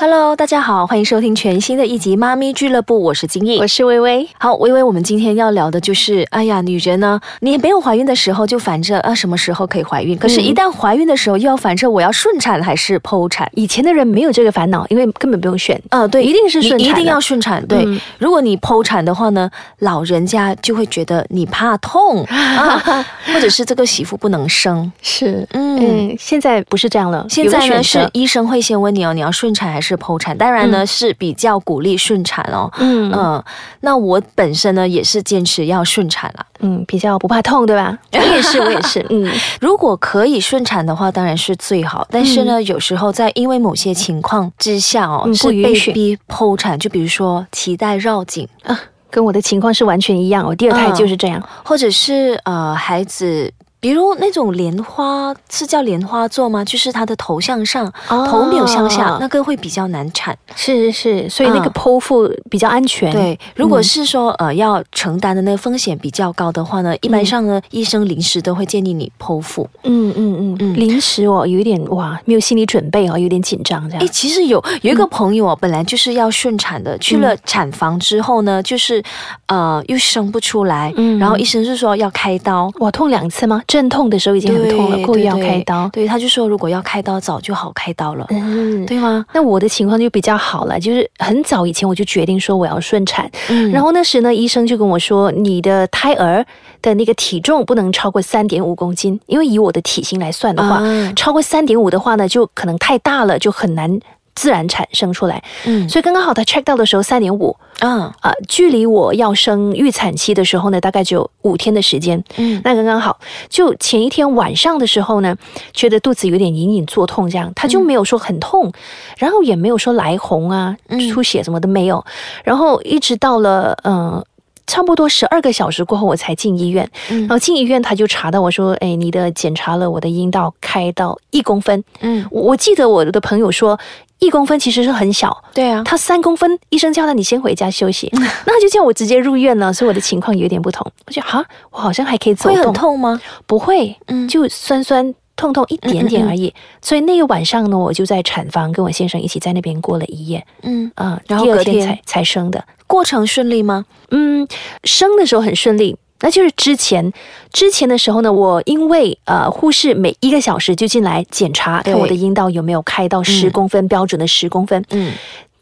Hello，大家好，欢迎收听全新的一集《妈咪俱乐部》，我是金毅，我是微微。好，微微，我们今天要聊的就是，哎呀，女人呢，你没有怀孕的时候就烦着啊，什么时候可以怀孕？可是，一旦怀孕的时候，又要烦着我要顺产还是剖产。以前的人没有这个烦恼，因为根本不用选。呃，对，一定是顺产你一定要顺产。对，嗯如果你剖产的话呢，老人家就会觉得你怕痛啊，或者是这个媳妇不能生。是，嗯嗯，现在不是这样了。现在呢是医生会先问你哦，你要顺产还是剖产？当然呢、是比较鼓励顺产哦。嗯嗯，那我本身呢也是坚持要顺产啦。嗯，比较不怕痛，对吧？我也是，我也是。嗯，如果可以顺产的话，当然是最好。但是呢，有时候在因为某些情况之下哦，嗯是被逼剖产，就比如说脐带绕颈啊，跟我的情况是完全一样。我第二胎嗯就是这样。或者是呃孩子。比如那种莲花是叫莲花座吗？就是他的头向上，哦头没有向下，那个会比较难产。是是是，所以那个嗯剖腹比较安全。对，如果是说呃要承担的那个风险比较高的话呢，一般上呢，医生临时都会建议你剖腹。嗯嗯嗯嗯临时我有一点哇，没有心理准备哦，有点紧张这样哎，样。其实有有一个朋友哦，本来就是要顺产的，去了产房之后呢，就是呃又生不出来，嗯然后医生是说要开刀。哇，痛两次吗？阵痛的时候已经很痛了，对故意要开刀。对，他就说如果要开刀，早就好开刀了，嗯，对吗？那我的情况就比较好了，就是很早以前我就决定说我要顺产，嗯。然后那时呢，医生就跟我说，你的胎儿的那个体重不能超过三点五公斤，因为以我的体型来算的话，啊。超过三点五的话呢，就可能太大了，就很难自然产生出来。嗯所以刚刚好他 check 到的时候三点五，嗯啊，距离我要生预产期的时候呢，大概只有五天的时间。嗯那刚刚好，就前一天晚上的时候呢，觉得肚子有点隐隐作痛，这样，他就没有说很痛，然后也没有说来红啊、嗯出血什么都没有，然后一直到了呃。差不多十二个小时过后，我才进医院。嗯然后进医院，他就查到我说：“哎，你的检查了我的阴道开到一公分。嗯，我”我记得我的朋友说，一公分其实是很小，对啊，他三公分，医生叫他你先回家休息，那他就叫我直接入院了，所以我的情况有点不同。我觉得哈，我好像还可以走会很动，痛吗？不会，嗯就酸酸痛痛一点点而已。所以那个晚上呢，我就在产房跟我先生一起在那边过了一夜，嗯，啊、然后隔天天才才生的。过程顺利吗？嗯，生的时候很顺利。那就是之前，之前的时候呢，我因为呃护士每一个小时就进来检查，对。看我的阴道有没有开到十嗯。公分、标准的十公分，嗯。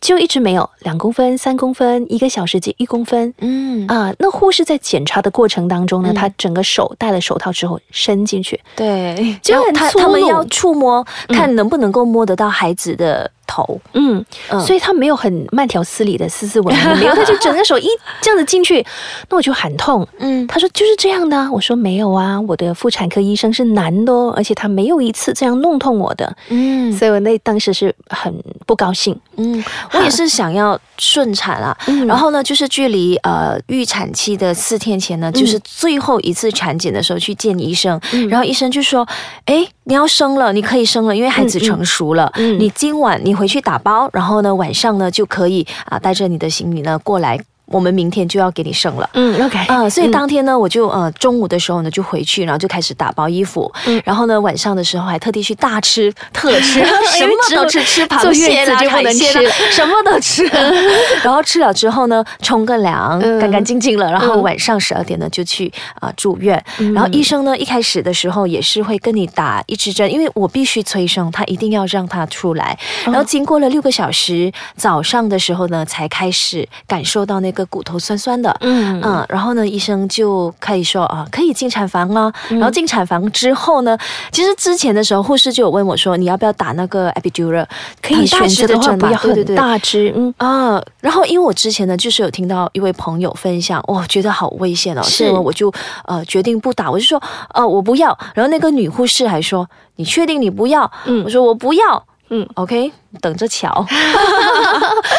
就一直没有两公分、三公分，一个小时就一公分。嗯，啊，那护士在检查的过程当中呢，嗯。她整个手戴了手套之后伸进去，对，就他他们要触摸，看能不能够摸得到孩子的头。嗯，嗯所以他没有很慢条斯理的斯斯文文，没有，他就整个手一这样子进去，那我就喊痛。嗯他说就是这样的啊，我说没有啊，我的妇产科医生是男的哦，而且他没有一次这样弄痛我的，嗯所以我那当时是很不高兴。嗯，我也是想要顺产啊。嗯然后呢，就是距离呃预产期的四天前呢，就是最后一次产检的时候去见医生，嗯然后医生就说：“哎，你要生了，你可以生了，因为孩子成熟了。嗯你今晚你回去打包，然后呢晚上呢就可以啊带着你的行李呢过来，我们明天就要给你生了。”嗯，OK，啊、所以嗯当天呢，我就呃中午的时候呢就回去，然后就开始打包衣服，嗯然后呢晚上的时候还特地去大吃特吃，什么都吃，吃螃坐蟹啦、月子就不能海鲜啦，什么都吃。然后吃了之后呢，冲个凉，嗯干干净净了，然后嗯晚上十二点呢就去啊、住院。然后医生呢一开始的时候也是会跟你打一支针，因为我必须催生，他一定要让他出来。然后经过了六个小时，早上的时候呢才开始感受到那个骨头酸酸的。嗯嗯，然后呢，医生就可以说啊，可以进产房了。然后进产房之后呢，其实之前的时候，护士就有问我说，你要不要打那个 epidural？可以选择的话支针嘛不要很对对对大支，嗯。啊，然后因为我之前呢，就是有听到一位朋友分享，哇，觉得好危险哦，是所以我就呃决定不打，我就说呃我不要。然后那个女护士还说，你确定你不要？嗯我说我不要。嗯，OK，等着瞧。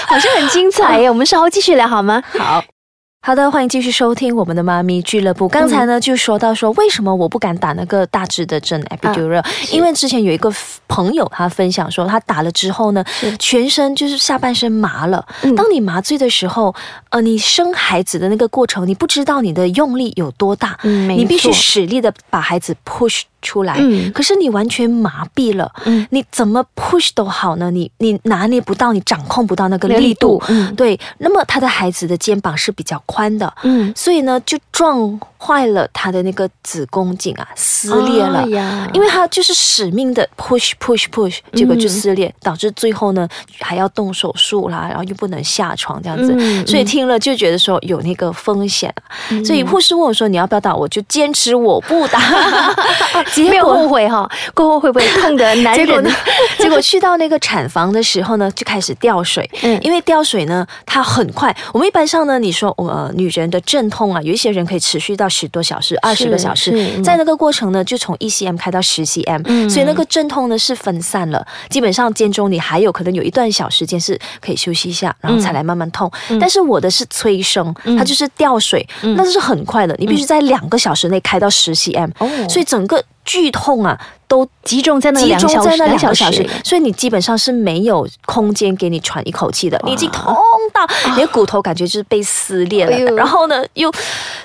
好像很精彩耶，我们稍后继续聊好吗？好。好的，欢迎继续收听我们的妈咪俱乐部。刚才呢就说到说，为什么我不敢打那个大致的针 epidural？、因为之前有一个朋友他分享说，他打了之后呢，全身就是下半身麻了。嗯当你麻醉的时候，呃，你生孩子的那个过程，你不知道你的用力有多大，嗯没你必须使力的把孩子 push 出来。嗯可是你完全麻痹了，嗯你怎么 push 都好呢？你你拿捏不到，你掌控不到那个那个力力度度。嗯对，那么他的孩子的肩膀是比较宽的，嗯，所以呢就撞坏了他的那个子宫颈啊，撕裂了。哎呀因为他就是使命的 push push push，结果就嗯撕裂，导致最后呢还要动手术啦，然后又不能下床这样子，嗯所以听了就觉得说有那个风险啊。所以护士问我说你要不要打，我就坚持我不打，结没有果后悔哈，过后会不会痛的难忍 结果呢？结果去到那个产房的时候呢，就开始掉水。嗯因为掉水呢，它很快。我们一般上呢，你说我、呃、女人的阵痛啊，有一些人可以持续到十多小时、二十个小时在那个过程呢，就从一 cm 开到十 cm，、嗯所以那个阵痛呢是分散了。基本上间中你还有可能有一段小时间是可以休息一下，然后才来慢慢痛。但是我的是催生，它就是吊水，那就是很快的，你必须在两个小时内开到十 cm，、哦。所以整个剧痛啊都集中在那集两小时，中在那两小个小时，所以你基本上是没有空间给你喘一口气的，你已经痛到你的骨头感觉就是被撕裂了，哎然后呢又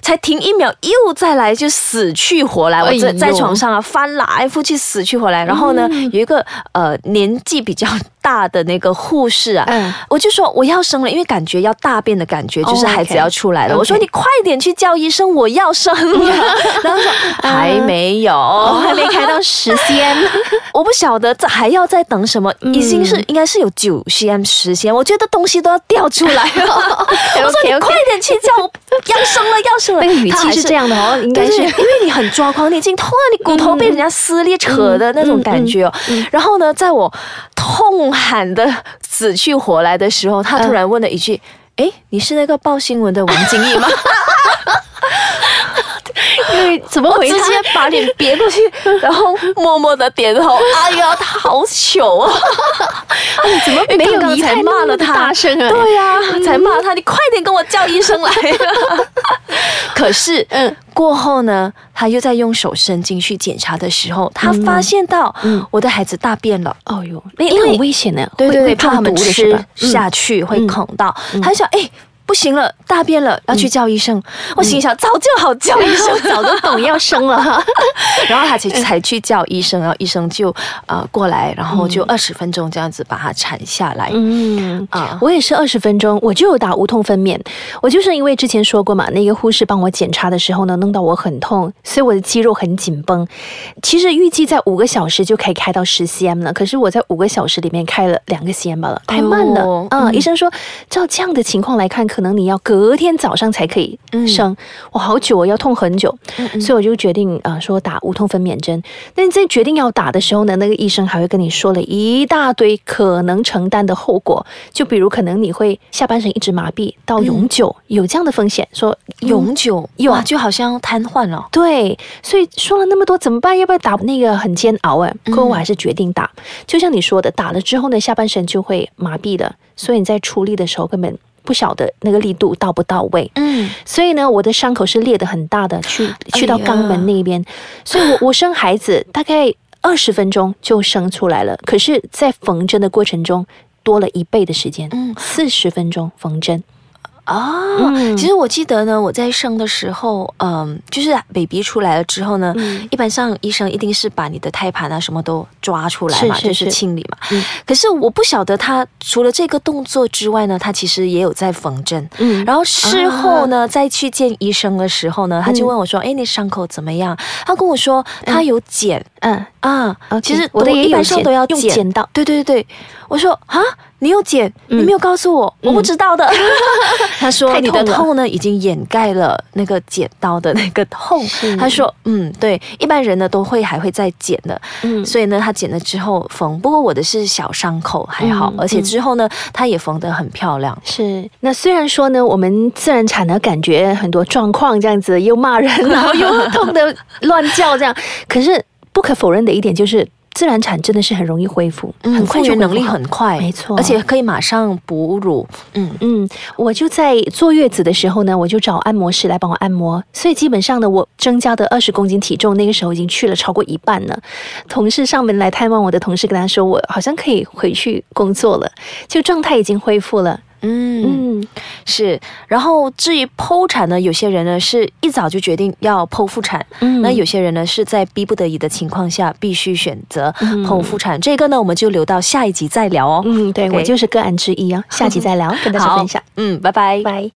才停一秒，又再来就死去活来，我在哎在床上啊翻来覆去死去活来，然后呢嗯。有一个呃年纪比较大的那个护士啊，嗯我就说我要生了，因为感觉要大便的感觉，就是哦孩子要出来了。我说你快点去叫医生，我要生了。然后说还没有，哦，还没开到十 cm，我不晓得这还要再等什么，已经是应该是有九 cm、十 cm，我觉得东西都要掉出来了。我说你 OK，OK 快点去叫，我要生了，要生了。那个语气是这样的哦，应该，是，因为你很抓狂，你已经痛了，你骨头被人家撕裂、扯的那种感觉哦。然后呢，在我痛喊的死去活来的时候，他突然问了一句：“哎，你是那个报新闻的王金义吗？” 怎么回他？接把脸别过去，然后默默的点头。哎呀，他好糗啊！怎么没有刚刚才骂了他，大声啊？对呀、才骂他，你快点跟我叫医生来。可是，嗯嗯，过后呢，他又在用手伸进去检查的时候，他发现到我的孩子大便了。哦哟，那很危险呢，对对对，怕他们吃下去会恐到。他就想，哎。不行了，大便了，要去叫医生。我心想，早就好叫医生，早都懂要生了哈。然后他才才去叫医生，然后医生就呃过来，然后就二十分钟这样子把它产下来。嗯啊我也是二十分钟，我就有打无痛分娩。我就是因为之前说过嘛，那个护士帮我检查的时候呢，弄到我很痛，所以我的肌肉很紧绷。其实预计在五个小时就可以开到十 cm 了，可是我在五个小时里面开了两个 cm 了，太慢了。嗯医生说，照这样的情况来看，可能你要隔天早上才可以生。我好久，我要痛很久，所以我就决定啊、呃说打无痛分娩针。那你在决定要打的时候呢，那个医生还会跟你说了一大堆可能承担的后果，就比如可能你会下半身一直麻痹到永久，有这样的风险。说永久有哇，就好像瘫痪了。对，所以说了那么多怎么办？要不要打？那个很煎熬哎，嗯过我还是决定打。就像你说的，打了之后呢，下半身就会麻痹了，所以你在出力的时候根本不晓得那个力度到不到位。嗯，所以呢，我的伤口是裂的很大的，去去到肛门那边，所以我我生孩子大概二十分钟就生出来了，可是，在缝针的过程中多了一倍的时间，嗯四十分钟缝针。啊，嗯其实我记得呢，我在生的时候，嗯，就是 baby 出来了之后呢，嗯一般上医生一定是把你的胎盘啊什么都抓出来嘛，是是就是是清理嘛。嗯可是我不晓得他除了这个动作之外呢，他其实也有在缝针。嗯然后事后呢，再去见医生的时候呢，他就问我说：“哎，你伤口怎么样？”他跟我说他有剪嗯，啊其实我的也有一般上剪都要用剪刀。对对对对，我说啊，你有剪，你嗯没有告诉我，我不知道的。他说太你的痛呢已经掩盖了那个剪刀的那个痛。他说嗯，对，一般人呢都会还会再剪的，嗯。所以呢他剪了之后缝，不过我的是小伤口还好，嗯而且之后呢他也缝得很漂亮。是，那虽然说呢，我们自然产呢感觉很多状况这样子，又骂人，然后又痛的乱叫这样，可是不可否认的一点就是。自然产真的是很容易恢复，很快就能力很快，没错而且可以马上哺乳。嗯，嗯，我就在坐月子的时候呢，我就找按摩师来帮我按摩，所以基本上呢，我增加的二十公斤体重，那个时候已经去了超过一半了。同事上门来探望我的同事跟他说，我好像可以回去工作了，就状态已经恢复了。嗯，嗯，是。然后至于剖产呢，有些人呢是一早就决定要剖腹产，嗯那有些人呢是在逼不得已的情况下必须选择嗯剖腹产。这个呢，我们就留到下一集再聊哦。嗯，对我就是个案之一啊，下集再聊，跟大家分享，嗯，拜拜。拜。